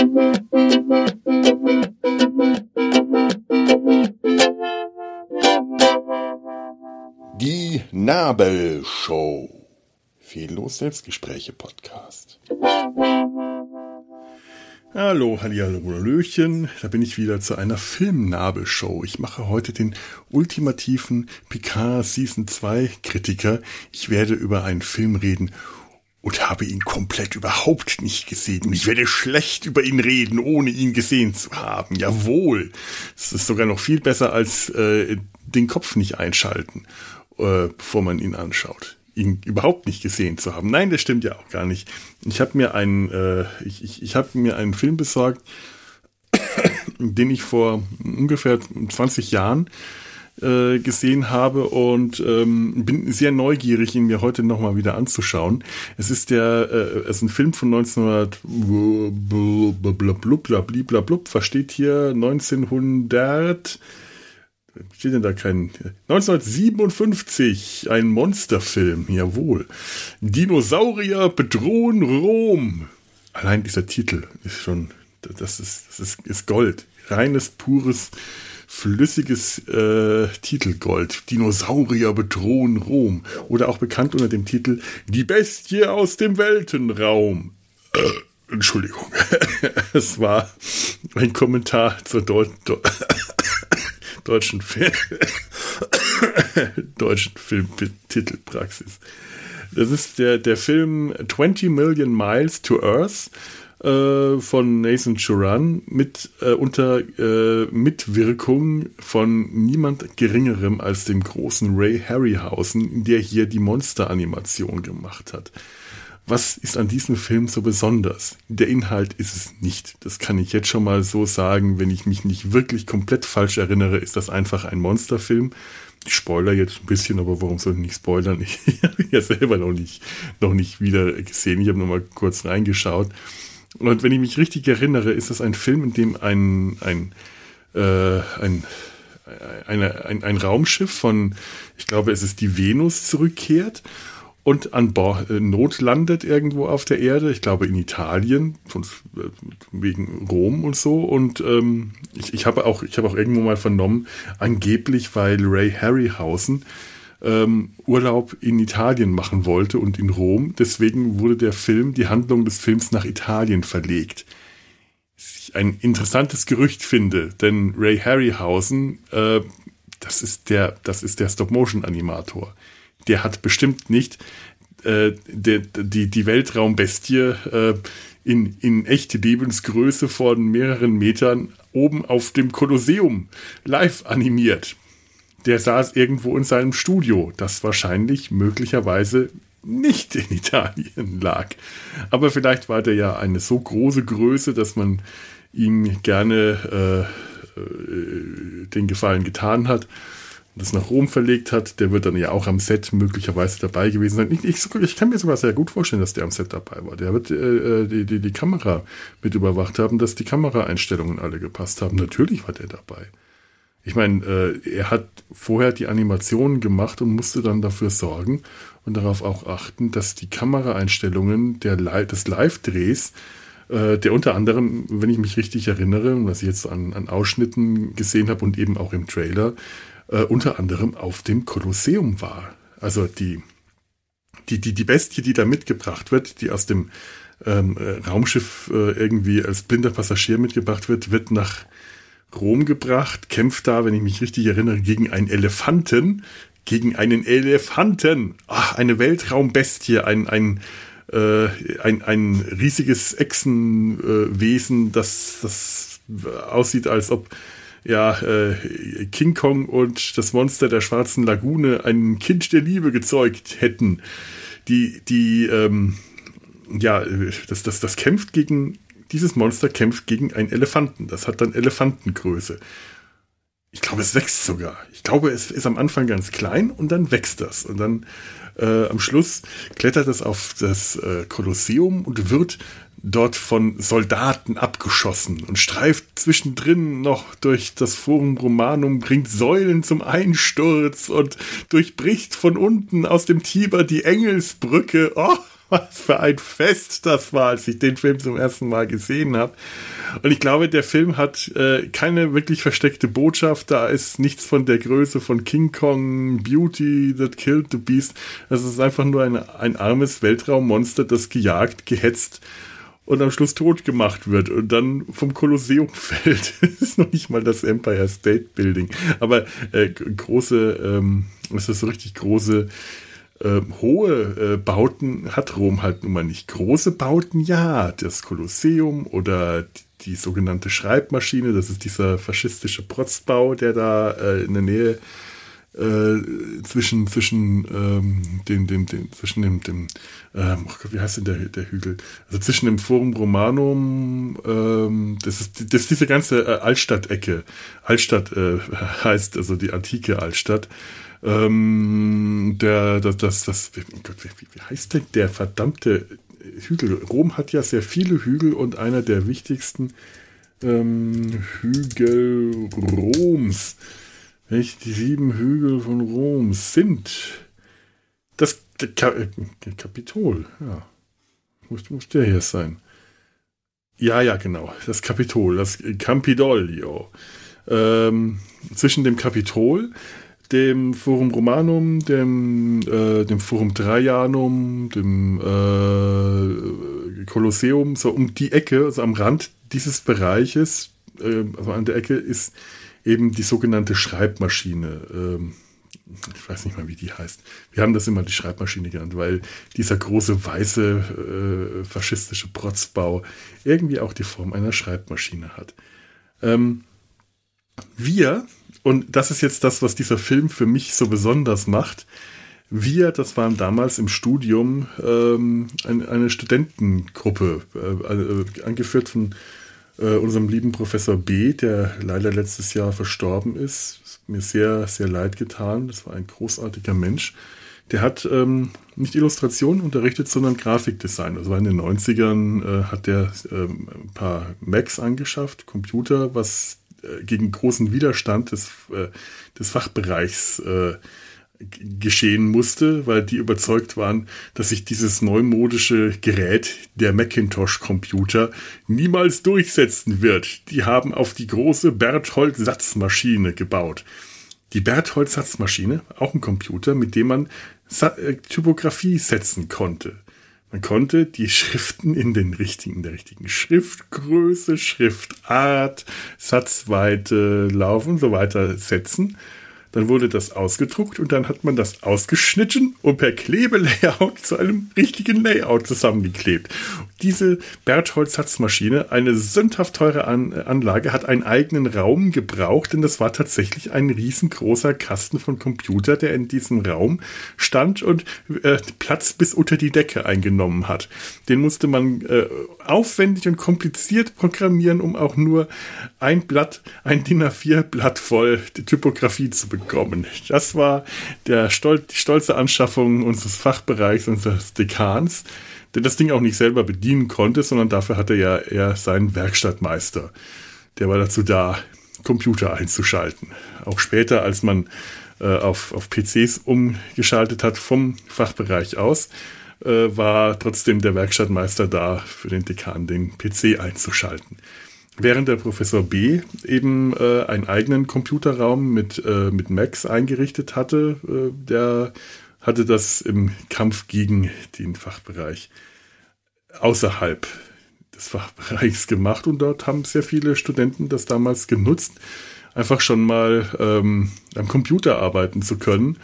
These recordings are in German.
Die Nabelshow. Fehllos Selbstgespräche Podcast. Hallo, Hallihallo, Hallöchen. Da bin ich wieder zu einer Filmnabelshow. Ich mache heute den ultimativen Picard Season 2 Kritiker. Ich werde über einen Film reden und habe ihn komplett überhaupt nicht gesehen. Und ich werde schlecht über ihn reden, ohne ihn gesehen zu haben. Jawohl. Es ist sogar noch viel besser als äh, den Kopf nicht einschalten äh, bevor man ihn anschaut. Ihn überhaupt nicht gesehen zu haben. Nein, das stimmt ja auch gar nicht. Ich habe mir einen, äh, ich, ich, ich habe mir einen Film besorgt, den ich vor ungefähr 20 Jahren äh, gesehen habe und ähm, bin sehr neugierig, ihn mir heute nochmal wieder anzuschauen. Es ist der, äh, es ist ein Film von 1900, blub, versteht hier 1900 steht denn da kein 1957 ein Monsterfilm, jawohl. Dinosaurier bedrohen Rom. Allein dieser Titel ist schon das ist das ist, ist Gold, reines pures flüssiges äh, Titelgold. Dinosaurier bedrohen Rom oder auch bekannt unter dem Titel Die Bestie aus dem Weltenraum. Äh, Entschuldigung, es war ein Kommentar zur Deut deutschen, Film deutschen Filmtitelpraxis. Das ist der, der Film 20 Million Miles to Earth äh, von Nathan Churan mit äh, unter äh, Mitwirkung von niemand geringerem als dem großen Ray Harryhausen, der hier die Monster-Animation gemacht hat. Was ist an diesem Film so besonders? Der Inhalt ist es nicht. Das kann ich jetzt schon mal so sagen. Wenn ich mich nicht wirklich komplett falsch erinnere, ist das einfach ein Monsterfilm. Ich spoiler jetzt ein bisschen, aber warum soll ich nicht spoilern? Ich habe ja selber noch nicht, noch nicht wieder gesehen. Ich habe nur mal kurz reingeschaut. Und wenn ich mich richtig erinnere, ist das ein Film, in dem ein, ein, äh, ein, eine, ein, ein Raumschiff von, ich glaube, es ist die Venus zurückkehrt und an Bord, äh, Not landet irgendwo auf der Erde, ich glaube in Italien, von, äh, wegen Rom und so. Und ähm, ich, ich habe auch, ich habe auch irgendwo mal vernommen, angeblich, weil Ray Harryhausen ähm, Urlaub in Italien machen wollte und in Rom. Deswegen wurde der Film, die Handlung des Films nach Italien verlegt. Ich ein interessantes Gerücht finde, denn Ray Harryhausen, äh, das ist der, das ist der Stop-Motion-Animator der hat bestimmt nicht äh, der, die, die Weltraumbestie äh, in, in echte Lebensgröße von mehreren Metern oben auf dem Kolosseum live animiert. Der saß irgendwo in seinem Studio, das wahrscheinlich möglicherweise nicht in Italien lag. Aber vielleicht war der ja eine so große Größe, dass man ihm gerne äh, äh den Gefallen getan hat das nach Rom verlegt hat, der wird dann ja auch am Set möglicherweise dabei gewesen sein. Ich, ich, ich kann mir sogar sehr gut vorstellen, dass der am Set dabei war. Der wird äh, die, die, die Kamera mit überwacht haben, dass die Kameraeinstellungen alle gepasst haben. Natürlich war der dabei. Ich meine, äh, er hat vorher die Animationen gemacht und musste dann dafür sorgen und darauf auch achten, dass die Kameraeinstellungen der, des Live-Drehs äh, der unter anderem, wenn ich mich richtig erinnere, was ich jetzt an, an Ausschnitten gesehen habe und eben auch im Trailer, äh, unter anderem auf dem Kolosseum war. Also die, die, die, die Bestie, die da mitgebracht wird, die aus dem ähm, äh, Raumschiff äh, irgendwie als blinder Passagier mitgebracht wird, wird nach Rom gebracht, kämpft da, wenn ich mich richtig erinnere, gegen einen Elefanten, gegen einen Elefanten. Ach, eine Weltraumbestie, ein, ein, äh, ein, ein riesiges Echsenwesen, das, das aussieht, als ob ja, äh, King Kong und das Monster der schwarzen Lagune ein Kind der Liebe gezeugt hätten. Die, die, ähm, ja, das, das, das kämpft gegen, dieses Monster kämpft gegen einen Elefanten. Das hat dann Elefantengröße. Ich glaube, es wächst sogar. Ich glaube, es ist am Anfang ganz klein und dann wächst das. Und dann äh, am Schluss klettert es auf das äh, Kolosseum und wird dort von Soldaten abgeschossen und streift zwischendrin noch durch das Forum Romanum, bringt Säulen zum Einsturz und durchbricht von unten aus dem Tiber die Engelsbrücke. Oh, was für ein Fest das war, als ich den Film zum ersten Mal gesehen habe. Und ich glaube, der Film hat äh, keine wirklich versteckte Botschaft. Da ist nichts von der Größe von King Kong, Beauty that killed the beast. Es ist einfach nur ein, ein armes Weltraummonster, das gejagt, gehetzt und am Schluss tot gemacht wird und dann vom Kolosseum fällt. das ist noch nicht mal das Empire State Building. Aber äh, große, ähm, es ist so richtig große äh, hohe äh, Bauten hat Rom halt nun mal nicht. Große Bauten, ja, das Kolosseum oder die, die sogenannte Schreibmaschine, das ist dieser faschistische Protzbau, der da äh, in der Nähe äh, zwischen zwischen ähm, dem dem dem zwischen dem dem ähm, oh Gott, wie heißt denn der der Hügel? Also zwischen dem Forum Romanum ähm, das ist das ist diese ganze äh, Altstadt-Ecke. Altstadt äh, heißt also die antike Altstadt ähm, der, das, das, das, wie, heißt denn der verdammte Hügel? Rom hat ja sehr viele Hügel und einer der wichtigsten ähm, Hügel Roms, welche die sieben Hügel von Rom sind. Das Ka Kapitol, ja. Muss, muss der hier sein. Ja, ja, genau. Das Kapitol, das Campidoglio. Ähm, zwischen dem Kapitol dem Forum Romanum, dem, äh, dem Forum Trajanum, dem äh, Kolosseum, so um die Ecke, also am Rand dieses Bereiches, äh, also an der Ecke ist eben die sogenannte Schreibmaschine. Ähm, ich weiß nicht mal, wie die heißt. Wir haben das immer die Schreibmaschine genannt, weil dieser große weiße äh, faschistische Protzbau irgendwie auch die Form einer Schreibmaschine hat. Ähm, wir und das ist jetzt das, was dieser Film für mich so besonders macht. Wir, das waren damals im Studium ähm, eine, eine, Studentengruppe, äh, äh, angeführt von äh, unserem lieben Professor B., der leider letztes Jahr verstorben ist. ist. Mir sehr, sehr leid getan. Das war ein großartiger Mensch. Der hat ähm, nicht Illustration unterrichtet, sondern Grafikdesign. Also in den 90ern äh, hat der ähm, ein paar Macs angeschafft, Computer, was gegen großen Widerstand des, äh, des Fachbereichs äh, geschehen musste, weil die überzeugt waren, dass sich dieses neumodische Gerät, der Macintosh-Computer, niemals durchsetzen wird. Die haben auf die große Berthold-Satzmaschine gebaut. Die Berthold-Satzmaschine, auch ein Computer, mit dem man Typografie setzen konnte. Man konnte die Schriften in den richtigen, der richtigen Schriftgröße, Schriftart, Satzweite, Lauf und so weiter setzen. Dann wurde das ausgedruckt und dann hat man das ausgeschnitten und per Klebelayout zu einem richtigen Layout zusammengeklebt. Diese Berthold-Satzmaschine, eine sündhaft teure An Anlage, hat einen eigenen Raum gebraucht, denn das war tatsächlich ein riesengroßer Kasten von Computer, der in diesem Raum stand und äh, Platz bis unter die Decke eingenommen hat. Den musste man äh, aufwendig und kompliziert programmieren, um auch nur ein Blatt, ein DIN A4-Blatt voll Typografie zu bekommen. Das war der Stol die stolze Anschaffung unseres Fachbereichs, unseres Dekans, der das Ding auch nicht selber bedienen konnte, sondern dafür hatte ja er seinen Werkstattmeister. Der war dazu da, Computer einzuschalten. Auch später, als man äh, auf, auf PCs umgeschaltet hat vom Fachbereich aus, äh, war trotzdem der Werkstattmeister da, für den Dekan den PC einzuschalten. Während der Professor B eben äh, einen eigenen Computerraum mit, äh, mit Macs eingerichtet hatte, äh, der hatte das im Kampf gegen den Fachbereich außerhalb des Fachbereichs gemacht. Und dort haben sehr viele Studenten das damals genutzt, einfach schon mal ähm, am Computer arbeiten zu können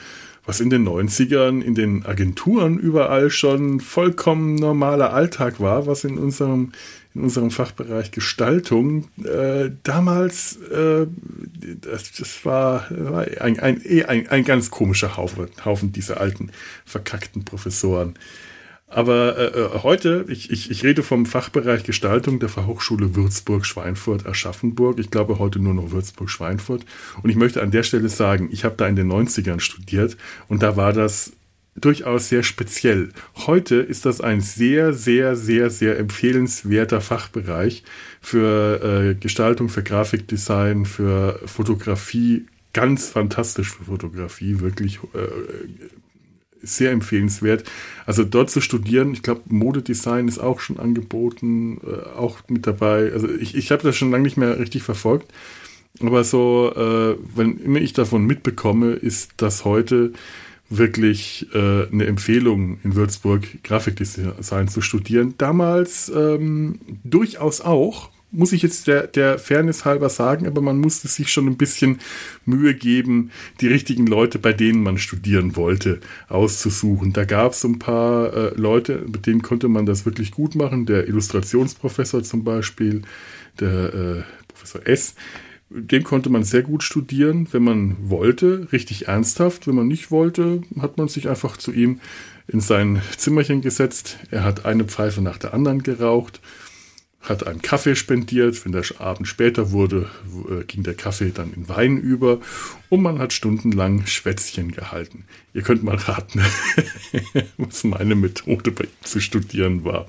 was in den 90ern in den Agenturen überall schon vollkommen normaler Alltag war, was in unserem, in unserem Fachbereich Gestaltung äh, damals, äh, das, das, war, war ein, ein, ein, ein ganz komischer Haufen, Haufen dieser alten, verkackten Professoren. Aber äh, äh, heute, ich, ich, ich rede vom Fachbereich Gestaltung der Fachhochschule Würzburg-Schweinfurt Aschaffenburg. Ich glaube heute nur noch Würzburg-Schweinfurt. Und ich möchte an der Stelle sagen, ich habe da in den 90ern studiert und da war das durchaus sehr speziell. Heute ist das ein sehr, sehr, sehr, sehr empfehlenswerter Fachbereich für äh, Gestaltung, für Grafikdesign, für Fotografie. Ganz fantastisch für Fotografie, wirklich äh, sehr empfehlenswert. Also dort zu studieren, ich glaube, Modedesign ist auch schon angeboten, äh, auch mit dabei. Also ich, ich habe das schon lange nicht mehr richtig verfolgt. Aber so, äh, wenn immer ich davon mitbekomme, ist das heute wirklich äh, eine Empfehlung in Würzburg, Grafikdesign zu studieren. Damals ähm, durchaus auch, muss ich jetzt der, der Fairness halber sagen, aber man musste sich schon ein bisschen Mühe geben, die richtigen Leute, bei denen man studieren wollte, auszusuchen. Da gab es ein paar äh, Leute, mit denen konnte man das wirklich gut machen. Der Illustrationsprofessor zum Beispiel, der äh, Professor S., den konnte man sehr gut studieren, wenn man wollte, richtig ernsthaft. Wenn man nicht wollte, hat man sich einfach zu ihm in sein Zimmerchen gesetzt. Er hat eine Pfeife nach der anderen geraucht, hat einen Kaffee spendiert. Wenn der Abend später wurde, äh, ging der Kaffee dann in Wein über und man hat stundenlang Schwätzchen gehalten. Ihr könnt mal raten, was meine Methode bei ihm zu studieren war.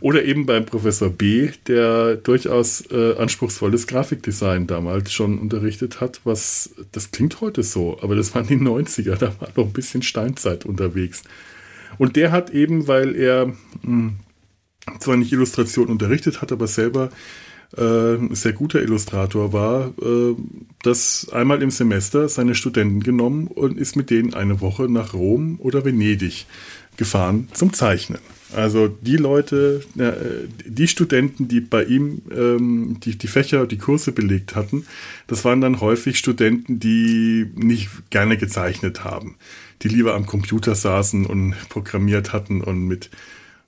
Oder eben beim Professor B, der durchaus äh, anspruchsvolles Grafikdesign damals schon unterrichtet hat, was, das klingt heute so, aber das waren die 90er, da war noch ein bisschen Steinzeit unterwegs. Und der hat eben, weil er mh, hm, zwar nicht Illustration unterrichtet hat, aber selber äh, sehr guter Illustrator war, äh, das einmal im Semester seine Studenten genommen und ist mit denen eine Woche nach Rom oder Venedig gefahren zum Zeichnen. Also die Leute, äh, die Studenten, die bei ihm ähm, die, die Fächer, die Kurse belegt hatten, das waren dann häufig Studenten, die nicht gerne gezeichnet haben, die lieber am Computer saßen und programmiert hatten und mit,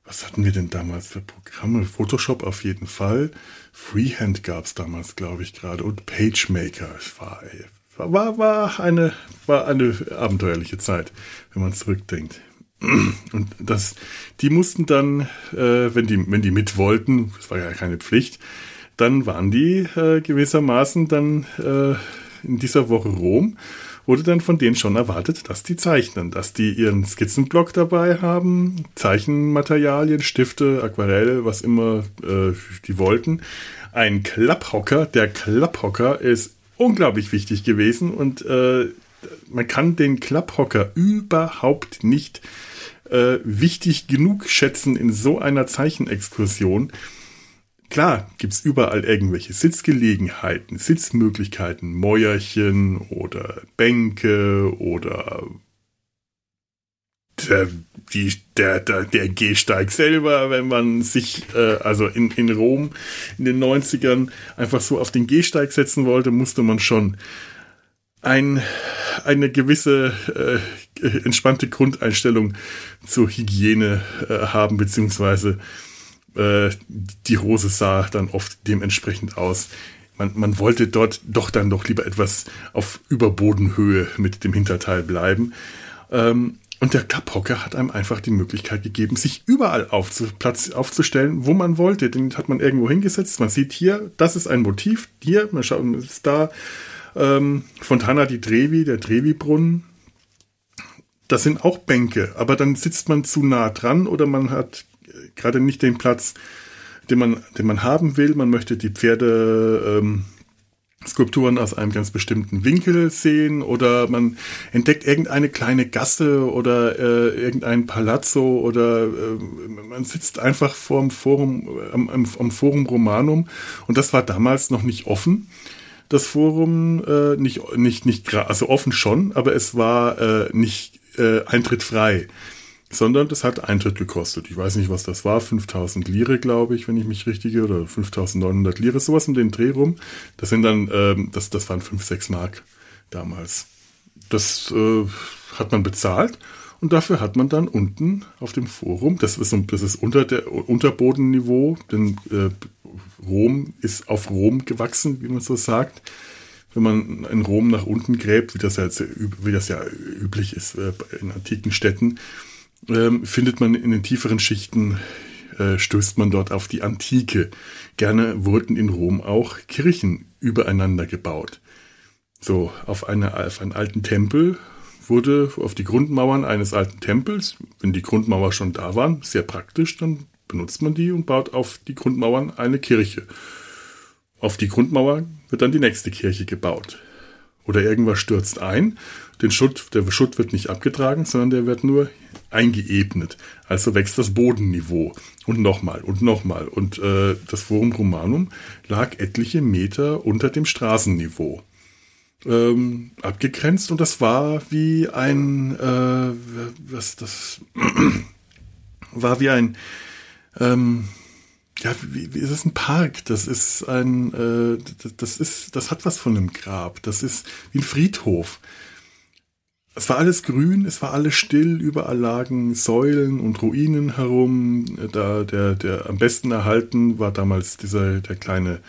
was hatten wir denn damals für Programme? Photoshop auf jeden Fall. Freehand gab es damals, glaube ich, gerade und PageMaker. War, war, war, eine, war eine abenteuerliche Zeit, wenn man zurückdenkt. Und das, die mussten dann, äh, wenn die, wenn die mit wollten, das war ja keine Pflicht, dann waren die äh, gewissermaßen dann äh, in dieser Woche Rom, wurde dann von denen schon erwartet, dass die zeichnen, dass die ihren Skizzenblock dabei haben, Zeichenmaterialien, Stifte, Aquarell, was immer äh, die wollten. Ein Klapphocker, der Klapphocker ist unglaublich wichtig gewesen und äh, man kann den Klapphocker überhaupt nicht äh, wichtig genug schätzen in so einer Zeichenexkursion. Klar gibt's überall irgendwelche Sitzgelegenheiten, Sitzmöglichkeiten, Mäuerchen oder Bänke oder der, die, der, der, der Gehsteig selber, wenn man sich äh, also in, in Rom in den 90ern einfach so auf den Gehsteig setzen wollte, musste man schon ein, eine gewisse äh, entspannte Grundeinstellung zur Hygiene äh, haben, beziehungsweise äh, die Hose sah dann oft dementsprechend aus. Man, man wollte dort doch dann doch lieber etwas auf Überbodenhöhe mit dem Hinterteil bleiben. Ähm, und der Klapphocker hat einem einfach die Möglichkeit gegeben, sich überall aufzu Platz aufzustellen, wo man wollte. Den hat man irgendwo hingesetzt. Man sieht hier, das ist ein Motiv. Hier, man schaut, ist da ähm, Fontana di Trevi, der Trevi-Brunnen. Das sind auch Bänke, aber dann sitzt man zu nah dran oder man hat gerade nicht den Platz, den man, den man haben will. Man möchte die Pferde ähm, Skulpturen aus einem ganz bestimmten Winkel sehen oder man entdeckt irgendeine kleine Gasse oder äh, irgendein Palazzo oder äh, man sitzt einfach vorm Forum, am, am, am Forum Romanum und das war damals noch nicht offen das Forum äh, nicht, nicht, nicht, also offen schon, aber es war äh, nicht äh, Eintritt frei, sondern das hat Eintritt gekostet. Ich weiß nicht, was das war, 5000 Lire, glaube ich, wenn ich mich richtige, oder 5900 Lire, sowas um den Dreh rum. Das sind dann, ähm, das, das waren 5, 6 Mark damals. Das äh, hat man bezahlt und dafür hat man dann unten auf dem Forum, das ist, das ist unter der Unterbodenniveau, denn äh, Rom ist auf Rom gewachsen, wie man so sagt. Wenn man in Rom nach unten gräbt, wie das ja, wie das ja üblich ist äh, in antiken Städten, ähm, findet man in den tieferen Schichten, äh, stößt man dort auf die Antike. Gerne wurden in Rom auch Kirchen übereinander gebaut. So, auf, eine, auf einen alten Tempel wurde auf die Grundmauern eines alten Tempels, wenn die Grundmauer schon da war, sehr praktisch, dann benutzt man die und baut auf die Grundmauern eine Kirche. Auf die Grundmauer wird dann die nächste Kirche gebaut. Oder irgendwas stürzt ein, den Schutt, der Schutt wird nicht abgetragen, sondern der wird nur eingeebnet. Also wächst das Bodenniveau. Und nochmal und nochmal. Und äh, das Forum Romanum lag etliche Meter unter dem Straßenniveau. Ähm, abgegrenzt und das war wie ein äh, was das war wie ein ähm, ja, wie, wie ist es ein Park? Das ist ein, äh, das ist, das hat was von einem Grab. Das ist wie ein Friedhof. Es war alles grün, es war alles still, überall lagen Säulen und Ruinen herum. Da der, der am besten erhalten war damals dieser der kleine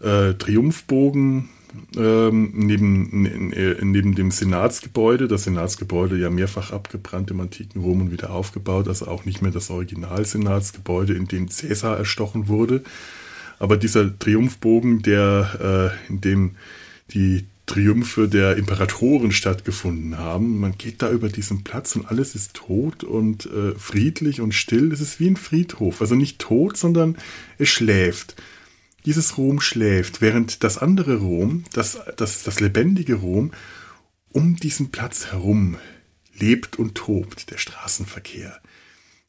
äh, Triumphbogen, ähm, neben, neben dem Senatsgebäude. Das Senatsgebäude ja mehrfach abgebrannt im antiken Rom und wieder aufgebaut, also auch nicht mehr das Original-Senatsgebäude, in dem Caesar erstochen wurde. Aber dieser Triumphbogen, der, äh, in dem die Triumphe der Imperatoren stattgefunden haben. Man geht da über diesen Platz und alles ist tot und äh, friedlich und still. Es ist wie ein Friedhof. Also nicht tot, sondern es schläft dieses Rom schläft, während das andere Rom, das, das, das lebendige Rom, um diesen Platz herum lebt und tobt, der Straßenverkehr.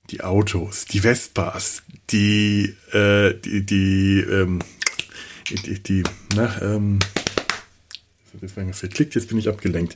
Die Autos, die Vespas, die, äh, die, die, ähm, die, die, na, ähm, jetzt bin ich abgelenkt.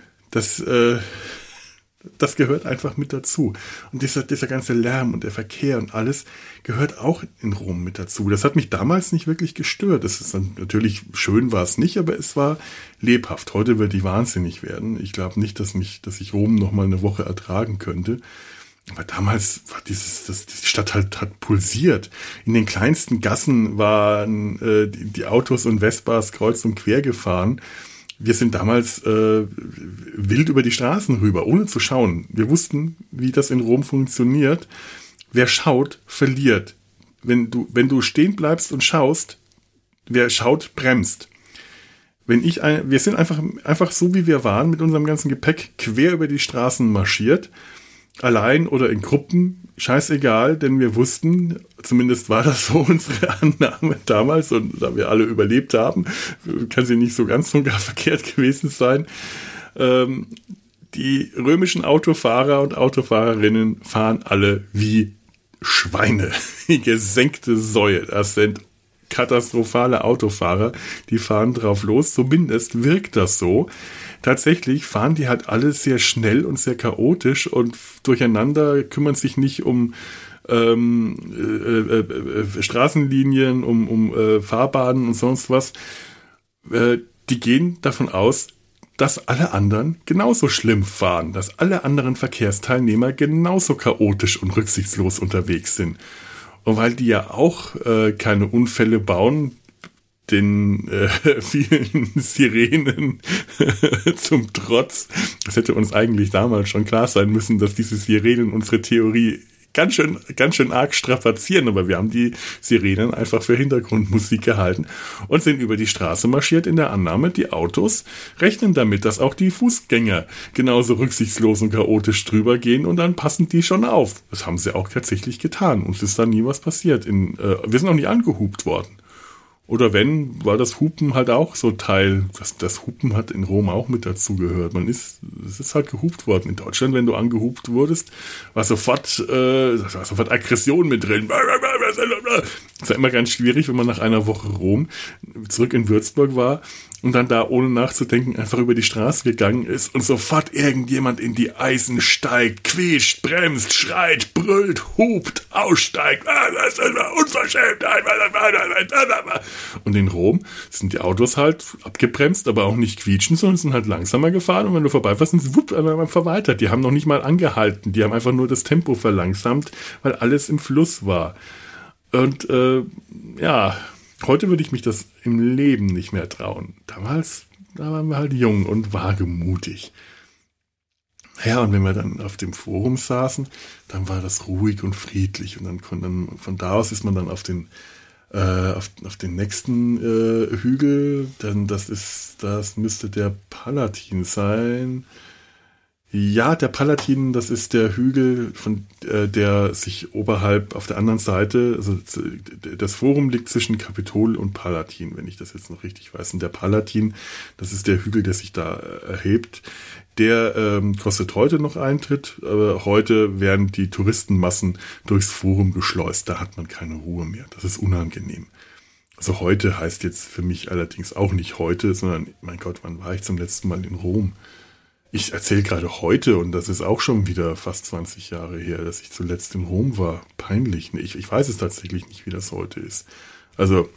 Das, äh, das gehört einfach mit dazu. Und dieser, dieser ganze Lärm und der Verkehr und alles gehört auch in Rom mit dazu. Das hat mich damals nicht wirklich gestört. Das ist dann, natürlich schön war es nicht, aber es war lebhaft. Heute würde ich wahnsinnig werden. Ich glaube nicht, dass mich, dass ich Rom noch mal eine Woche ertragen könnte. Aber damals war dieses, das, die Stadt halt hat pulsiert. In den kleinsten Gassen waren äh, die, die Autos und Vespas kreuz und quer gefahren wir sind damals äh, wild über die Straßen rüber, ohne zu schauen. Wir wussten, wie das in Rom funktioniert. Wer schaut, verliert. Wenn du, wenn du stehen bleibst und schaust, wer schaut, bremst. Wenn ich ein, wir sind einfach, einfach so wie wir waren mit unserem ganzen Gepäck quer über die Straßen marschiert allein oder in Gruppen, scheißegal, denn wir wussten, zumindest war das so unsere Annahme damals und da wir alle überlebt haben, kann sie nicht so ganz und gar verkehrt gewesen sein. Ähm, die römischen Autofahrer und Autofahrerinnen fahren alle wie Schweine, wie gesenkte Säue. Das sind katastrophale Autofahrer, die fahren drauf los. Zumindest wirkt das so tatsächlich fahren die halt alle sehr schnell und sehr chaotisch und durcheinander, kümmern sich nicht um ähm, äh, äh, äh, Straßenlinien, um, um äh, Fahrbahnen und sonst was. Äh, die gehen davon aus, dass alle anderen genauso schlimm fahren, dass alle anderen Verkehrsteilnehmer genauso chaotisch und rücksichtslos unterwegs sind. Und weil die ja auch äh, keine Unfälle bauen, den äh, vielen Sirenen zum Trotz. Es hätte uns eigentlich damals schon klar sein müssen, dass diese Sirenen unsere Theorie ganz schön, ganz schön arg strapazieren, aber wir haben die Sirenen einfach für Hintergrundmusik gehalten und sind über die Straße marschiert in der Annahme, die Autos rechnen damit, dass auch die Fußgänger genauso rücksichtslos und chaotisch drüber gehen und dann passen die schon auf. Das haben sie auch tatsächlich getan. Uns ist da nie was passiert. In, äh, wir sind auch nie angehupt worden. Oder wenn, war das Hupen halt auch so Teil, das, das Hupen hat in Rom auch mit dazugehört. Man ist, es ist halt gehupt worden. In Deutschland, wenn du angehupt wurdest, war sofort, äh, war sofort Aggression mit drin. Das war immer ganz schwierig, wenn man nach einer Woche Rom zurück in Würzburg war und dann da ohne nachzudenken einfach über die Straße gegangen ist und sofort irgendjemand in die Eisen steigt, quietscht, bremst, schreit, brüllt, hupt, aussteigt. Unverschämt. Und in Rom sind die Autos halt abgebremst, aber auch nicht quietschen, sondern sind halt langsamer gefahren und wenn du vorbeifährst, sind sie wupp, einfach weiter. Die haben noch nicht mal angehalten, die haben einfach nur das Tempo verlangsamt, weil alles im Fluss war. Und äh, ja, Heute würde ich mich das im Leben nicht mehr trauen. Damals, da waren wir halt jung und wagemutig. Ja, und wenn wir dann auf dem Forum saßen, dann war das ruhig und friedlich. Und dann, dann von da aus ist man dann auf den, äh, auf, auf den nächsten äh, Hügel. Denn das ist, das müsste der Palatin sein. Ja, der Palatin, das ist der Hügel, von äh, der sich oberhalb auf der anderen Seite, also das Forum liegt zwischen Kapitol und Palatin, wenn ich das jetzt noch richtig weiß. Und der Palatin, das ist der Hügel, der sich da äh, erhebt. Der ähm, kostet heute noch Eintritt, aber heute werden die Touristenmassen durchs Forum geschleust. Da hat man keine Ruhe mehr. Das ist unangenehm. Also heute heißt jetzt für mich allerdings auch nicht heute, sondern mein Gott, wann war ich zum letzten Mal in Rom? Ich erzähle gerade heute, und das ist auch schon wieder fast 20 Jahre her, dass ich zuletzt in Rom war. Peinlich. Ich, ich weiß es tatsächlich nicht, wie das heute ist. Also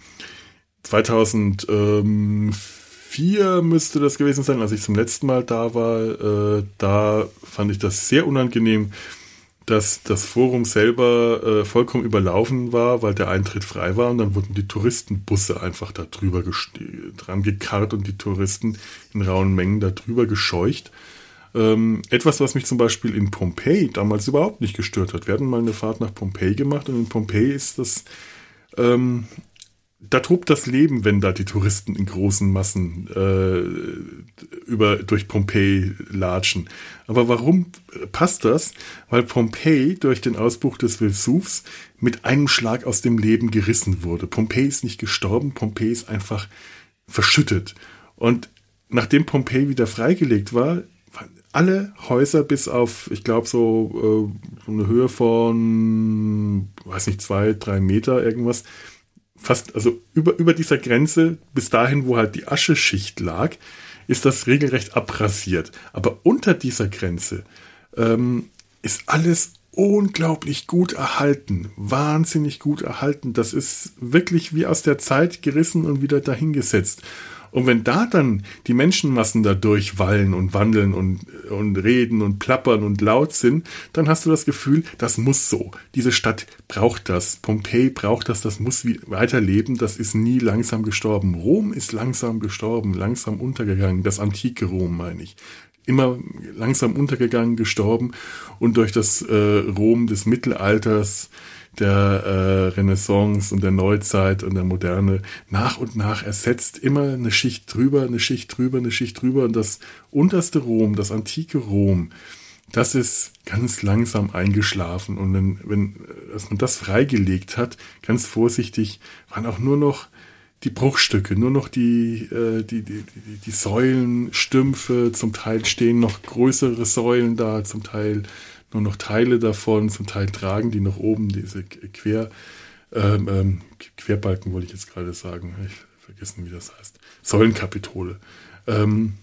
2004 müsste das gewesen sein, als ich zum letzten Mal da war. Äh, da fand ich das sehr unangenehm dass das Forum selber äh, vollkommen überlaufen war, weil der Eintritt frei war und dann wurden die Touristenbusse einfach da drüber dran gekarrt und die Touristen in rauen Mengen da drüber gescheucht. Ähm, etwas, was mich zum Beispiel in Pompeji damals überhaupt nicht gestört hat. Wir hatten mal eine Fahrt nach Pompeji gemacht und in Pompeji ist das ähm, da tobt das Leben, wenn da die Touristen in großen Massen äh, über durch Pompeji latschen. Aber warum passt das? Weil Pompeji durch den Ausbruch des Vesuvs mit einem Schlag aus dem Leben gerissen wurde. Pompeji ist nicht gestorben, Pompeji ist einfach verschüttet. Und nachdem Pompeji wieder freigelegt war, alle Häuser bis auf, ich glaube, so, äh, eine Höhe von, weiß nicht, zwei, drei Meter irgendwas, fast, also über, über dieser Grenze, bis dahin, wo halt die Ascheschicht lag, ist das regelrecht abrasiert. Aber unter dieser Grenze ähm, ist alles unglaublich gut erhalten, wahnsinnig gut erhalten. Das ist wirklich wie aus der Zeit gerissen und wieder dahingesetzt. Und wenn da dann die Menschenmassen da durchwallen und wandeln und, und reden und plappern und laut sind, dann hast du das Gefühl, das muss so. Diese Stadt braucht das. Pompeji braucht das, das muss weiterleben, das ist nie langsam gestorben. Rom ist langsam gestorben, langsam untergegangen, das antike Rom meine ich immer langsam untergegangen, gestorben und durch das äh, Rom des Mittelalters der äh, Renaissance und der Neuzeit und der Moderne nach und nach ersetzt. Immer eine Schicht drüber, eine Schicht drüber, eine Schicht drüber. Und das unterste Rom, das antike Rom, das ist ganz langsam eingeschlafen. Und wenn, wenn als man das freigelegt hat, ganz vorsichtig, waren auch nur noch die Bruchstücke, nur noch die, äh, die, die, die, die Säulenstümpfe, zum Teil stehen noch größere Säulen da, zum Teil nur noch Teile davon, zum Teil tragen die noch oben diese Quer, ähm, ähm, Querbalken, wollte ich jetzt gerade sagen. Ich vergessen, wie das heißt. Säulenkapitole. Ähm,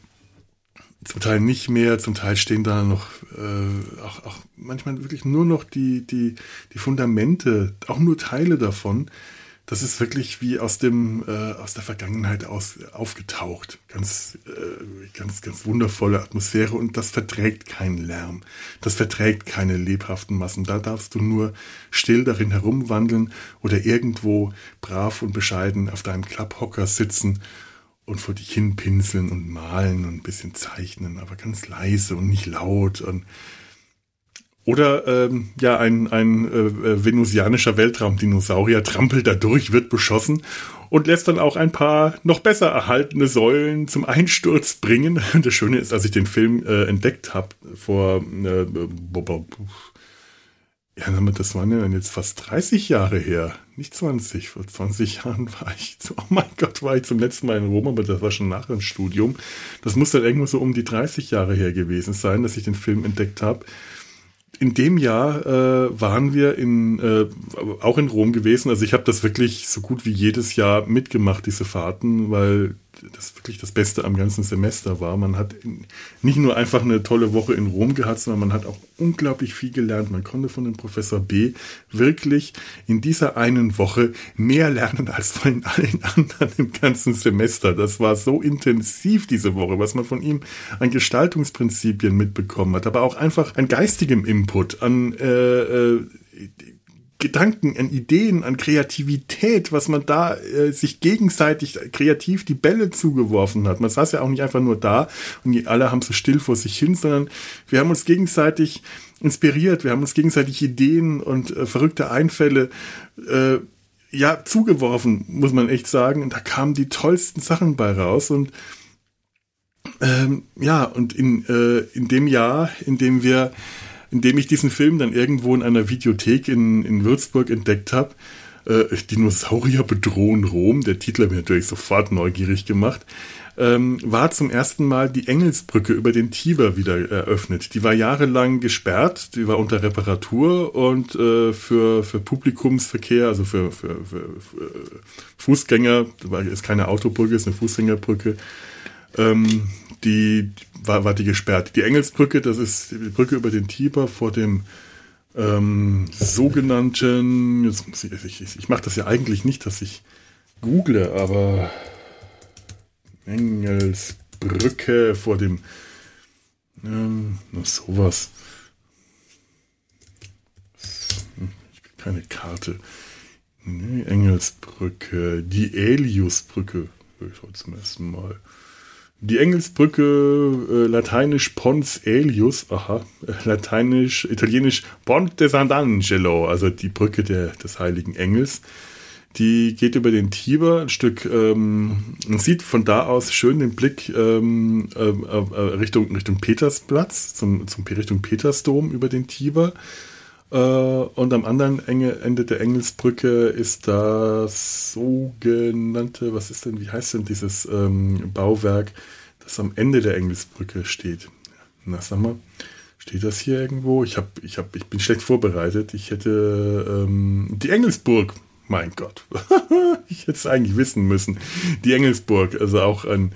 zum Teil nicht mehr, zum Teil stehen da noch äh, auch, auch manchmal wirklich nur noch die, die, die Fundamente, auch nur Teile davon das ist wirklich wie aus dem äh, aus der Vergangenheit aus aufgetaucht. Ganz äh, ganz ganz wundervolle Atmosphäre und das verträgt keinen Lärm. Das verträgt keine lebhaften Massen. Da darfst du nur still darin herumwandeln oder irgendwo brav und bescheiden auf deinem Klapphocker sitzen und vor dich hin pinseln und malen und ein bisschen zeichnen, aber ganz leise und nicht laut und oder ähm, ja, ein, ein äh, venusianischer Weltraumdinosaurier trampelt da durch, wird beschossen und lässt dann auch ein paar noch besser erhaltene Säulen zum Einsturz bringen. Das Schöne ist, als ich den Film äh, entdeckt habe vor äh, ja, das waren ja jetzt fast 30 Jahre her, nicht 20. Vor 20 Jahren war ich, oh mein Gott, war ich zum letzten Mal in Rom, aber das war schon nach dem Studium. Das muss dann irgendwo so um die 30 Jahre her gewesen sein, dass ich den Film entdeckt habe in dem Jahr äh, waren wir in, äh, auch in Rom gewesen. Also ich habe das wirklich so gut wie jedes Jahr mitgemacht, diese Fahrten, weil das wirklich das Beste am ganzen Semester war. Man hat nicht nur einfach eine tolle Woche in Rom gehabt, sondern man hat auch unglaublich viel gelernt. Man konnte von dem Professor B wirklich in dieser einen Woche mehr lernen als von allen anderen im ganzen Semester. Das war so intensiv diese Woche, was man von ihm an Gestaltungsprinzipien mitbekommen hat, aber auch einfach an geistigem Input, an äh, äh, Gedanken, an Ideen, an Kreativität, was man da äh, sich gegenseitig kreativ die Bälle zugeworfen hat. Man saß ja auch nicht einfach nur da und die alle haben so still vor sich hin, sondern wir haben uns gegenseitig inspiriert, wir haben uns gegenseitig Ideen und äh, verrückte Einfälle äh, ja zugeworfen, muss man echt sagen. Und da kamen die tollsten Sachen bei raus und ähm, ja, und in, äh, in dem Jahr, in dem wir indem ich diesen Film dann irgendwo in einer Videothek in, in Würzburg entdeckt habe. Äh, Dinosaurier bedrohen Rom. Der Titel hat mich natürlich sofort neugierig gemacht. Ähm, war zum ersten Mal die Engelsbrücke über den Tiber wieder eröffnet. Die war jahrelang gesperrt, die war unter Reparatur und äh, für, für Publikumsverkehr, also für, für, für, für Fußgänger, weil ist keine Autobrücke, ist eine Fußgängerbrücke, ähm, die war, war die gesperrt. Die Engelsbrücke, das ist die Brücke über den Tiber vor dem ähm, sogenannten, jetzt muss ich, ich, ich mache das ja eigentlich nicht, dass ich google, aber Engelsbrücke vor dem, ähm, sowas. Keine Karte. Nee, Engelsbrücke, die Eliusbrücke, ich heute zum ersten Mal. Die Engelsbrücke, äh, lateinisch Pons Elius, aha, äh, lateinisch, italienisch Ponte Sant'Angelo, also die Brücke der, des heiligen Engels. Die geht über den Tiber ein Stück, ähm, man sieht von da aus schön den Blick ähm, äh, äh, Richtung, Richtung Petersplatz, zum, zum Richtung Petersdom über den Tiber. Äh, und am anderen Ende der Engelsbrücke ist das sogenannte, was ist denn, wie heißt denn dieses ähm, Bauwerk, das am Ende der Engelsbrücke steht? Na, sag mal, steht das hier irgendwo? Ich, hab, ich, hab, ich bin schlecht vorbereitet. Ich hätte ähm, die Engelsburg, mein Gott. ich hätte es eigentlich wissen müssen. Die Engelsburg, also auch ein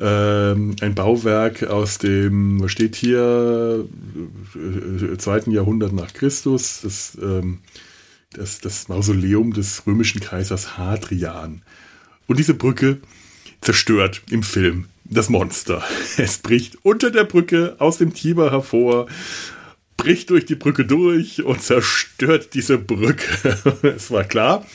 ähm, ein Bauwerk aus dem, was steht hier, äh, zweiten Jahrhundert nach Christus, das, ähm, das, das Mausoleum des römischen Kaisers Hadrian. Und diese Brücke zerstört im Film das Monster. Es bricht unter der Brücke aus dem Tiber hervor, bricht durch die Brücke durch und zerstört diese Brücke. es war klar,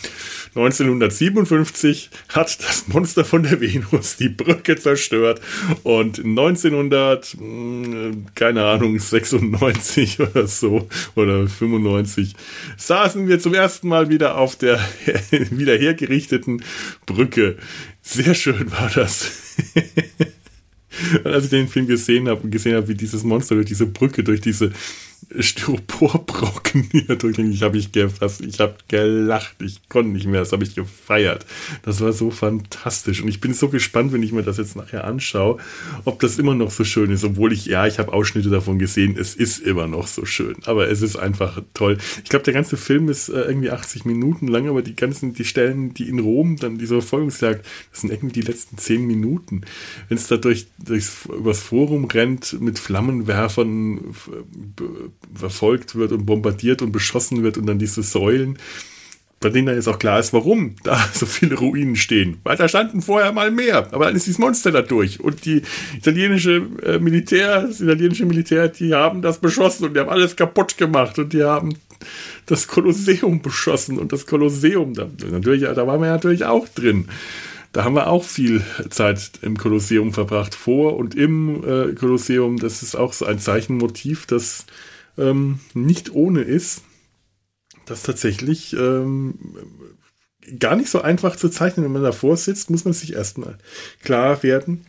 1957 hat das Monster von der Venus die Brücke zerstört und 1900, hm, keine Ahnung, 96 oder so oder 95 saßen wir zum ersten Mal wieder auf der wieder hergerichteten Brücke. Sehr schön war das. Und als ich den Film gesehen habe und gesehen habe, wie dieses Monster durch diese Brücke, durch diese Styroporbrocken hier durchging. Ich habe ich fast, ich habe gelacht, ich konnte nicht mehr, das habe ich gefeiert. Das war so fantastisch und ich bin so gespannt, wenn ich mir das jetzt nachher anschaue, ob das immer noch so schön ist, obwohl ich, ja, ich habe Ausschnitte davon gesehen, es ist immer noch so schön, aber es ist einfach toll. Ich glaube, der ganze Film ist äh, irgendwie 80 Minuten lang, aber die ganzen, die Stellen, die in Rom, dann diese Verfolgungsjagd, das sind irgendwie die letzten 10 Minuten. Wenn es da durch, durchs, übers Forum rennt mit Flammenwerfern, verfolgt wird und bombardiert und beschossen wird und dann diese Säulen, bei denen dann jetzt auch klar ist, warum da so viele Ruinen stehen. Weil da standen vorher mal mehr, aber dann ist dieses Monster da durch. Und die italienische äh, Militär, das italienische Militär, die haben das beschossen und die haben alles kaputt gemacht und die haben das Kolosseum beschossen und das Kolosseum, da, natürlich, da waren wir natürlich auch drin. Da haben wir auch viel Zeit im Kolosseum verbracht, vor und im äh, Kolosseum. Das ist auch so ein Zeichenmotiv, das ähm, nicht ohne ist, das tatsächlich ähm, gar nicht so einfach zu zeichnen. Wenn man davor sitzt, muss man sich erstmal klar werden,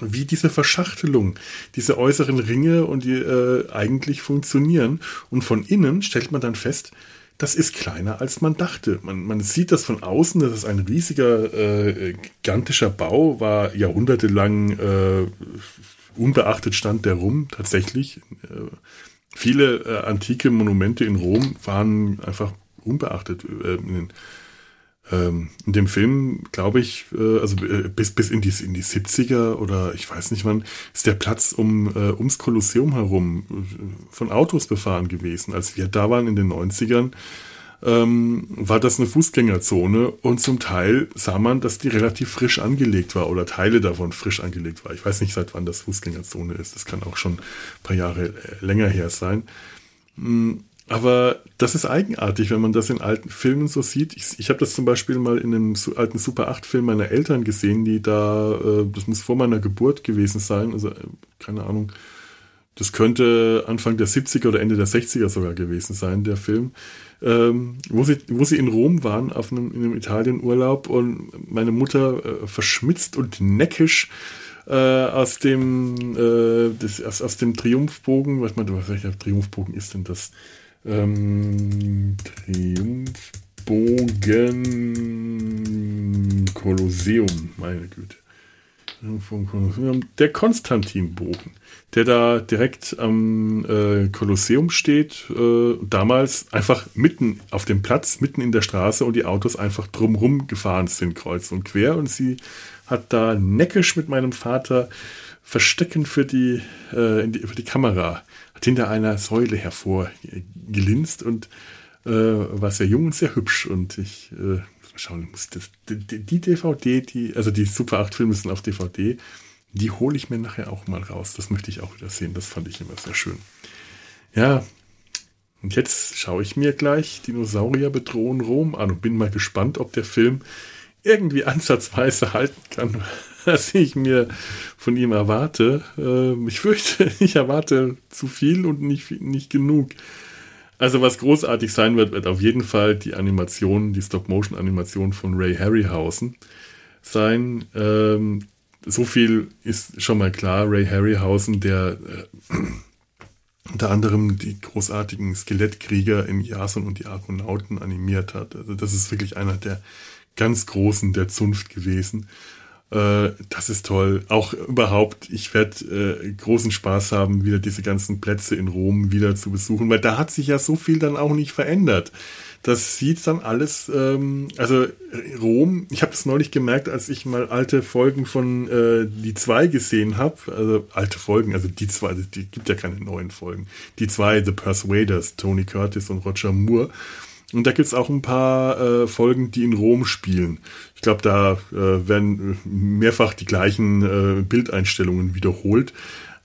wie diese Verschachtelung, diese äußeren Ringe und die äh, eigentlich funktionieren. Und von innen stellt man dann fest, das ist kleiner als man dachte. Man, man sieht das von außen, das ist ein riesiger, äh, gigantischer Bau, war jahrhundertelang äh, unbeachtet stand der rum, tatsächlich. Äh, viele äh, antike Monumente in Rom waren einfach unbeachtet. Äh, in den ähm, in dem Film, glaube ich, äh, also äh, bis, bis in die, in die 70er oder ich weiß nicht wann, ist der Platz um, äh, ums Kolosseum herum äh, von Autos befahren gewesen. Als wir da waren in den 90ern, ähm, war das eine Fußgängerzone und zum Teil sah man, dass die relativ frisch angelegt war oder Teile davon frisch angelegt war. Ich weiß nicht, seit wann das Fußgängerzone ist. Das kann auch schon ein paar Jahre äh, länger her sein. Mm, aber das ist eigenartig, wenn man das in alten Filmen so sieht. Ich, ich habe das zum Beispiel mal in einem alten Super 8-Film meiner Eltern gesehen, die da, äh, das muss vor meiner Geburt gewesen sein, also äh, keine Ahnung, das könnte Anfang der 70er oder Ende der 60er sogar gewesen sein, der Film, ähm, wo, sie, wo sie in Rom waren, auf einem, in einem Italienurlaub und meine Mutter äh, verschmitzt und neckisch äh, aus dem äh, das, aus, aus dem Triumphbogen, was man, was welcher Triumphbogen ist denn das? Ähm, Triumphbogen Kolosseum, meine Güte. Der Konstantinbogen, der da direkt am äh, Kolosseum steht, äh, damals einfach mitten auf dem Platz, mitten in der Straße und die Autos einfach drumrum gefahren sind, kreuz und quer. Und sie hat da neckisch mit meinem Vater verstecken für die, äh, die, für die Kamera hinter einer Säule hervorgelinst und äh, war sehr jung und sehr hübsch. Und ich äh, schauen muss, das, die, die, DVD, die, also die Super 8 Filme sind auf DVD, die hole ich mir nachher auch mal raus. Das möchte ich auch wieder sehen. Das fand ich immer sehr schön. Ja, und jetzt schaue ich mir gleich Dinosaurier bedrohen Rom an und bin mal gespannt, ob der Film irgendwie ansatzweise halten kann, was ich mir von ihm erwarte. Ähm, ich fürchte, ich erwarte zu viel und nicht, nicht genug. Also was großartig sein wird, wird auf jeden Fall die Animation, die Stop-Motion-Animation von Ray Harryhausen sein. Ähm, so viel ist schon mal klar. Ray Harryhausen, der äh, unter anderem die großartigen Skelettkrieger in Jason und die Argonauten animiert hat. Also das ist wirklich einer der ganz Großen der Zunft gewesen. Äh, das ist toll. Auch überhaupt, ich werde äh, großen Spaß haben, wieder diese ganzen Plätze in Rom wieder zu besuchen, weil da hat sich ja so viel dann auch nicht verändert. Das sieht dann alles, ähm, also Rom, ich habe das neulich gemerkt, als ich mal alte Folgen von äh, Die zwei gesehen habe, also alte Folgen, also die zwei, die gibt ja keine neuen Folgen. Die zwei, The Persuaders, Tony Curtis und Roger Moore. Und da gibt es auch ein paar äh, Folgen, die in Rom spielen. Ich glaube, da äh, werden mehrfach die gleichen äh, Bildeinstellungen wiederholt.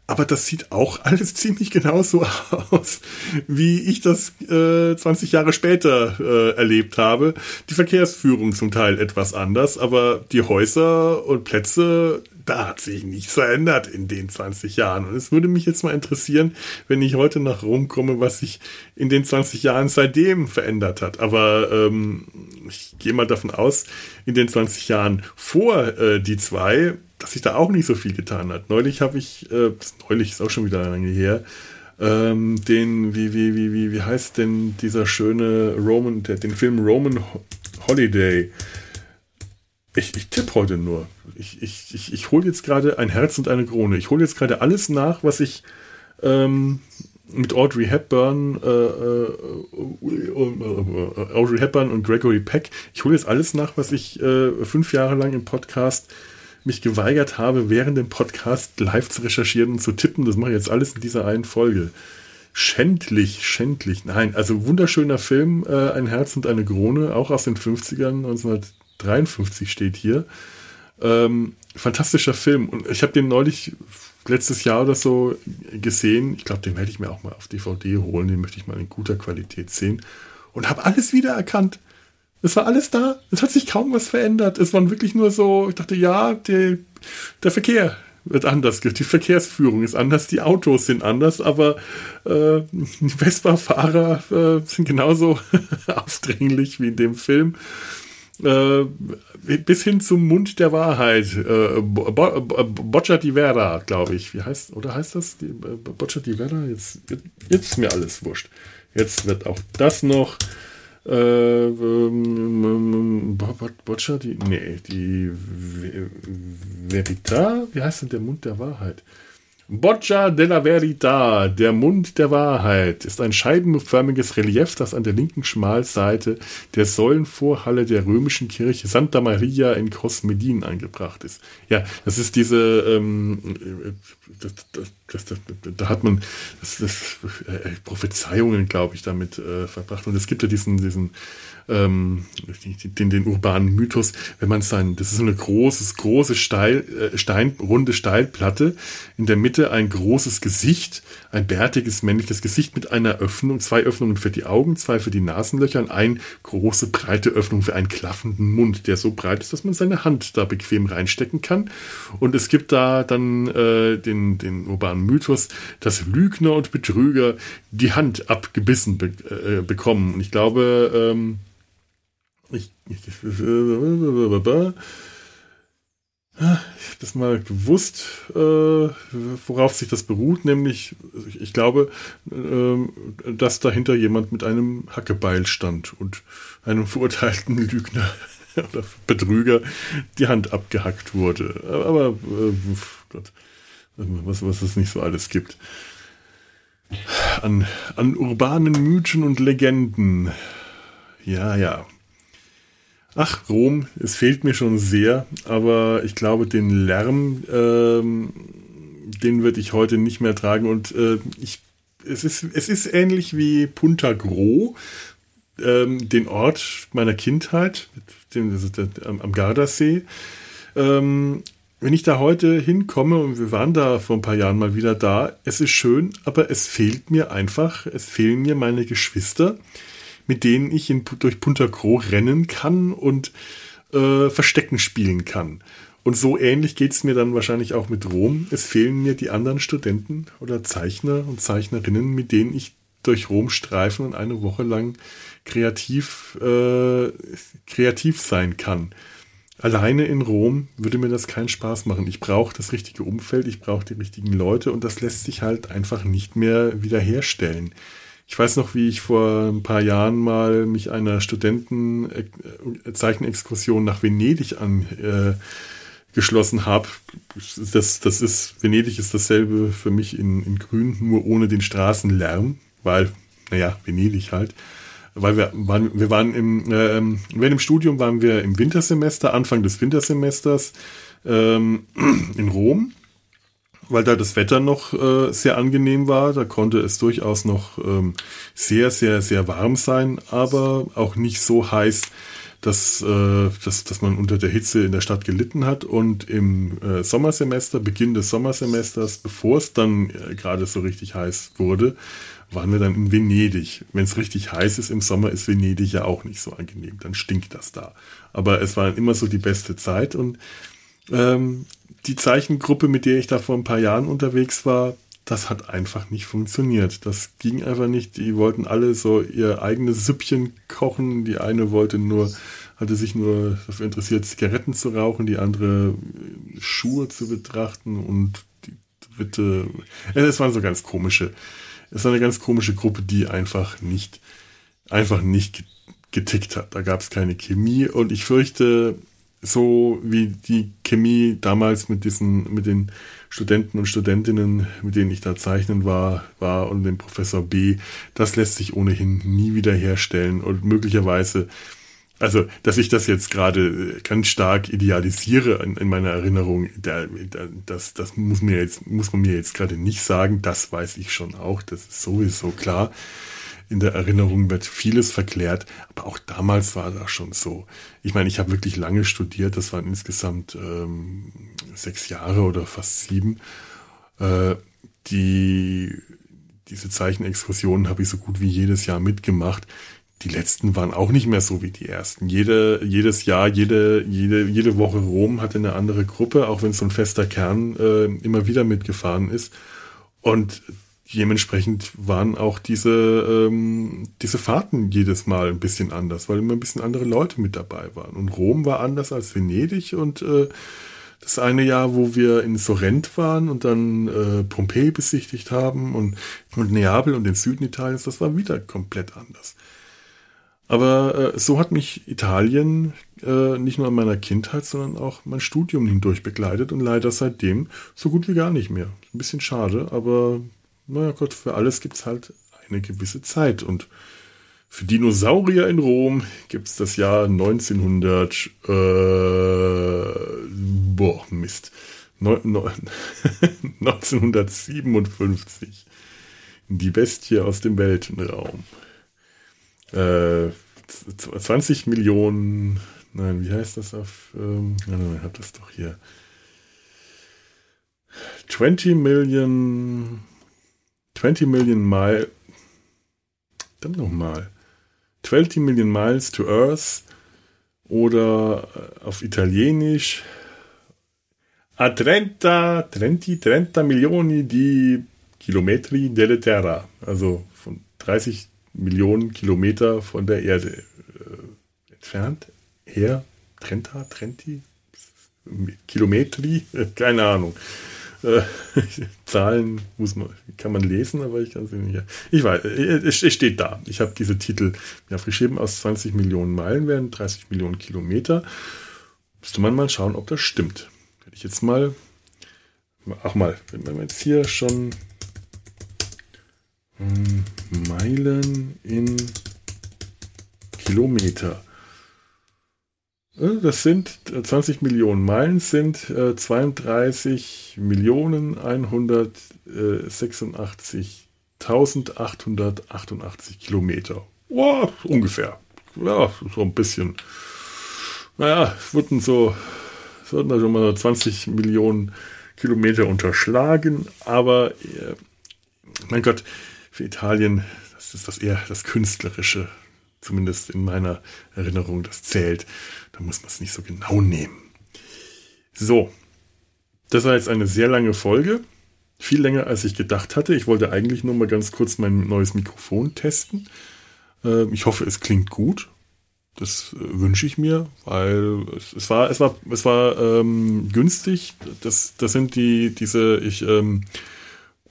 Aber das sieht auch alles ziemlich genauso aus, wie ich das äh, 20 Jahre später äh, erlebt habe. Die Verkehrsführung zum Teil etwas anders, aber die Häuser und Plätze da hat sich nichts verändert in den 20 Jahren. Und es würde mich jetzt mal interessieren, wenn ich heute nach Rom komme, was sich in den 20 Jahren seitdem verändert hat. Aber ähm, ich gehe mal davon aus, in den 20 Jahren vor äh, die zwei, dass sich da auch nicht so viel getan hat. Neulich habe ich, äh, neulich ist auch schon wieder lange her, ähm, den, wie, wie, wie, wie, wie heißt denn dieser schöne Roman, der, den Film Roman Holiday ich, ich tippe heute nur. Ich, ich, ich, ich hole jetzt gerade ein Herz und eine Krone. Ich hole jetzt gerade alles nach, was ich ähm, mit Audrey Hepburn, äh, äh, Audrey Hepburn und Gregory Peck. Ich hole jetzt alles nach, was ich äh, fünf Jahre lang im Podcast mich geweigert habe, während dem Podcast live zu recherchieren und zu tippen. Das mache ich jetzt alles in dieser einen Folge. Schändlich, schändlich. Nein, also wunderschöner Film, äh, Ein Herz und eine Krone, auch aus den 50ern, 1900 53 steht hier. Ähm, fantastischer Film. Und ich habe den neulich letztes Jahr oder so gesehen. Ich glaube, den werde ich mir auch mal auf DVD holen. Den möchte ich mal in guter Qualität sehen. Und habe alles wiedererkannt. Es war alles da. Es hat sich kaum was verändert. Es waren wirklich nur so, ich dachte, ja, der, der Verkehr wird anders. Die Verkehrsführung ist anders, die Autos sind anders, aber äh, Vespa-Fahrer äh, sind genauso aufdringlich wie in dem Film. Äh, bis hin zum Mund der Wahrheit. Äh, Bo Bo Boccia di Vera, glaube ich. Wie heißt, oder heißt das? Die, äh, Boccia di Vera? Jetzt, jetzt ist mir alles wurscht. Jetzt wird auch das noch. Äh, ähm, Boccia di. Nee, die Verita? Wie heißt denn der Mund der Wahrheit? Boccia della Verità, der Mund der Wahrheit, ist ein scheibenförmiges Relief, das an der linken Schmalseite der Säulenvorhalle der römischen Kirche Santa Maria in Cosmedin angebracht ist. Ja, das ist diese, ähm, das, das, das, da hat man das, äh, Prophezeiungen, glaube ich, damit äh, verbracht. Und es gibt ja diesen, diesen ähm, den, den urbanen Mythos, wenn man sein, das ist so eine großes, große Steil, äh, Stein, runde Steilplatte, in der Mitte ein großes Gesicht, ein bärtiges männliches Gesicht mit einer Öffnung, zwei Öffnungen für die Augen, zwei für die Nasenlöcher und eine große breite Öffnung für einen klaffenden Mund, der so breit ist, dass man seine Hand da bequem reinstecken kann. Und es gibt da dann äh, den, den urbanen Mythos, dass Lügner und Betrüger die Hand abgebissen be äh, bekommen. Und ich glaube, ähm, ich, ich, ich habe das mal gewusst, äh, worauf sich das beruht, nämlich ich glaube, äh, dass dahinter jemand mit einem Hackebeil stand und einem verurteilten Lügner oder Betrüger die Hand abgehackt wurde. Aber äh, was, was es nicht so alles gibt. An, an urbanen Mythen und Legenden. Ja, ja. Ach, Rom, es fehlt mir schon sehr, aber ich glaube, den Lärm, ähm, den würde ich heute nicht mehr tragen. Und äh, ich, es, ist, es ist ähnlich wie Punta Gro, ähm, den Ort meiner Kindheit, dem, am, am Gardasee. Ähm, wenn ich da heute hinkomme und wir waren da vor ein paar Jahren mal wieder da, es ist schön, aber es fehlt mir einfach, es fehlen mir meine Geschwister mit denen ich in, durch Punta Gro rennen kann und äh, Verstecken spielen kann. Und so ähnlich geht es mir dann wahrscheinlich auch mit Rom. Es fehlen mir die anderen Studenten oder Zeichner und Zeichnerinnen, mit denen ich durch Rom streifen und eine Woche lang kreativ, äh, kreativ sein kann. Alleine in Rom würde mir das keinen Spaß machen. Ich brauche das richtige Umfeld, ich brauche die richtigen Leute und das lässt sich halt einfach nicht mehr wiederherstellen. Ich weiß noch, wie ich vor ein paar Jahren mal mich einer Studenten-Zeichenexkursion nach Venedig angeschlossen äh, habe. Das, das ist, Venedig ist dasselbe für mich in, in Grün, nur ohne den Straßenlärm, weil, naja, Venedig halt. Weil wir waren, wir waren im, äh, während im Studium waren wir im Wintersemester, Anfang des Wintersemesters ähm, in Rom weil da das Wetter noch äh, sehr angenehm war. Da konnte es durchaus noch ähm, sehr, sehr, sehr warm sein, aber auch nicht so heiß, dass, äh, dass, dass man unter der Hitze in der Stadt gelitten hat. Und im äh, Sommersemester, Beginn des Sommersemesters, bevor es dann äh, gerade so richtig heiß wurde, waren wir dann in Venedig. Wenn es richtig heiß ist im Sommer, ist Venedig ja auch nicht so angenehm. Dann stinkt das da. Aber es war immer so die beste Zeit und ähm, die Zeichengruppe, mit der ich da vor ein paar Jahren unterwegs war, das hat einfach nicht funktioniert. Das ging einfach nicht. Die wollten alle so ihr eigenes Süppchen kochen. Die eine wollte nur, hatte sich nur dafür interessiert, Zigaretten zu rauchen, die andere Schuhe zu betrachten und die dritte. Es waren so ganz komische. Es war eine ganz komische Gruppe, die einfach nicht, einfach nicht getickt hat. Da gab es keine Chemie und ich fürchte, so wie die Chemie damals mit diesen, mit den Studenten und Studentinnen, mit denen ich da zeichnen war, war und dem Professor B, das lässt sich ohnehin nie wieder herstellen und möglicherweise, also, dass ich das jetzt gerade ganz stark idealisiere in, in meiner Erinnerung, da, das, das muss mir jetzt, muss man mir jetzt gerade nicht sagen, das weiß ich schon auch, das ist sowieso klar in der Erinnerung wird vieles verklärt, aber auch damals war das schon so. Ich meine, ich habe wirklich lange studiert, das waren insgesamt ähm, sechs Jahre oder fast sieben. Äh, die, diese Zeichenexkursionen habe ich so gut wie jedes Jahr mitgemacht. Die letzten waren auch nicht mehr so wie die ersten. Jede, jedes Jahr, jede, jede, jede Woche Rom hatte eine andere Gruppe, auch wenn so ein fester Kern äh, immer wieder mitgefahren ist. Und dementsprechend waren auch diese, ähm, diese Fahrten jedes Mal ein bisschen anders, weil immer ein bisschen andere Leute mit dabei waren. Und Rom war anders als Venedig und äh, das eine Jahr, wo wir in Sorrent waren und dann äh, Pompeji besichtigt haben und, und Neapel und den Süden Italiens, das war wieder komplett anders. Aber äh, so hat mich Italien äh, nicht nur in meiner Kindheit, sondern auch mein Studium hindurch begleitet und leider seitdem so gut wie gar nicht mehr. Ein bisschen schade, aber naja Gott, für alles gibt es halt eine gewisse Zeit. Und für Dinosaurier in Rom gibt es das Jahr 1900, äh, boah, Mist, no, no, 1957. Die Bestie aus dem Weltenraum. Äh, 20 Millionen, nein, wie heißt das auf, ähm, nein, ich habe das doch hier. 20 Million, 20 Million Mile, dann nochmal. 20 Million Miles to Earth oder äh, auf Italienisch a 30, 30, 30 Milioni di Chilometri delle Terra, also von 30 Millionen Kilometer von der Erde äh, entfernt. Her, Trenta, Trenti, Kilometri, keine Ahnung. Äh, Zahlen muss man, kann man lesen, aber ich kann sie nicht. Ich weiß, es, es steht da. Ich habe diese Titel mir aufgeschrieben. Aus 20 Millionen Meilen werden 30 Millionen Kilometer. Müsste man mal schauen, ob das stimmt. Werde ich jetzt mal. Ach mal, wenn man jetzt hier schon hm, Meilen in Kilometer. Das sind 20 Millionen Meilen, sind 32 Millionen 186.888 Kilometer. Wow, ungefähr. Ja, so ein bisschen. Naja, wurden so, sollten da schon mal 20 Millionen Kilometer unterschlagen, aber äh, mein Gott, für Italien, das ist das eher das Künstlerische, zumindest in meiner Erinnerung, das zählt. Da muss man es nicht so genau nehmen. So, das war jetzt eine sehr lange Folge. Viel länger, als ich gedacht hatte. Ich wollte eigentlich nur mal ganz kurz mein neues Mikrofon testen. Ähm, ich hoffe, es klingt gut. Das äh, wünsche ich mir, weil es, war, es war, es war ähm, günstig. Das, das sind die, diese, ich, ähm,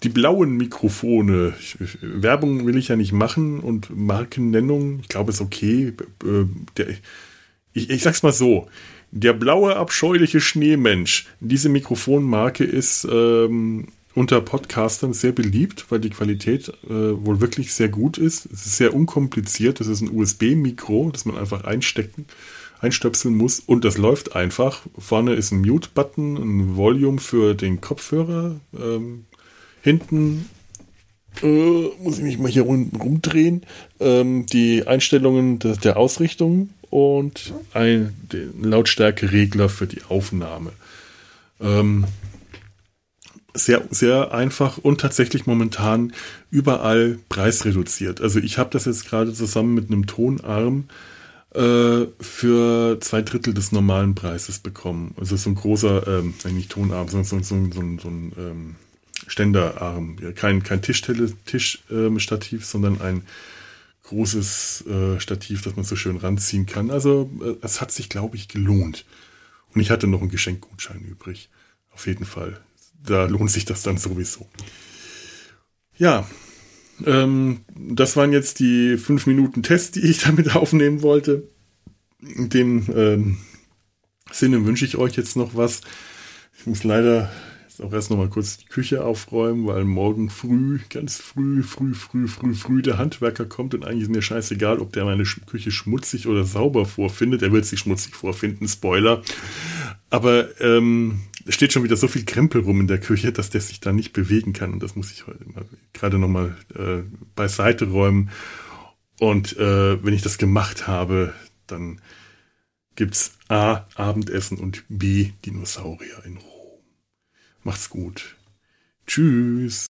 die blauen Mikrofone. Werbung will ich ja nicht machen und Markennennung, ich glaube, ist okay. Äh, der, ich, ich sag's mal so. Der blaue, abscheuliche Schneemensch. Diese Mikrofonmarke ist ähm, unter Podcastern sehr beliebt, weil die Qualität äh, wohl wirklich sehr gut ist. Es ist sehr unkompliziert. Das ist ein USB-Mikro, das man einfach einstecken, einstöpseln muss und das läuft einfach. Vorne ist ein Mute-Button, ein Volume für den Kopfhörer. Ähm, hinten äh, muss ich mich mal hier rumdrehen. Ähm, die Einstellungen der, der Ausrichtung und ein Lautstärkeregler für die Aufnahme. Ähm, sehr, sehr einfach und tatsächlich momentan überall preisreduziert. Also ich habe das jetzt gerade zusammen mit einem Tonarm äh, für zwei Drittel des normalen Preises bekommen. Also so ein großer, ähm, nicht Tonarm, sondern so, so, so, so ein ähm, Ständerarm. Kein, kein Tischstativ, Tisch, ähm, sondern ein großes äh, Stativ, das man so schön ranziehen kann. Also äh, es hat sich, glaube ich, gelohnt. Und ich hatte noch einen Geschenkgutschein übrig. Auf jeden Fall. Da lohnt sich das dann sowieso. Ja, ähm, das waren jetzt die fünf Minuten Test, die ich damit aufnehmen wollte. In dem ähm, Sinne wünsche ich euch jetzt noch was. Ich muss leider auch erst noch mal kurz die Küche aufräumen, weil morgen früh, ganz früh, früh, früh, früh, früh der Handwerker kommt und eigentlich ist mir scheißegal, ob der meine Küche schmutzig oder sauber vorfindet. Er wird sie schmutzig vorfinden, Spoiler. Aber ähm, es steht schon wieder so viel Krempel rum in der Küche, dass der sich da nicht bewegen kann. Und das muss ich heute mal, gerade noch mal äh, beiseite räumen. Und äh, wenn ich das gemacht habe, dann gibt's A, Abendessen und B, Dinosaurier in Ruhe. Macht's gut. Tschüss.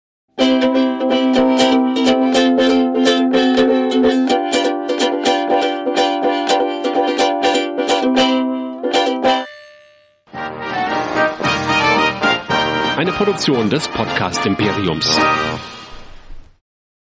Eine Produktion des Podcast Imperiums.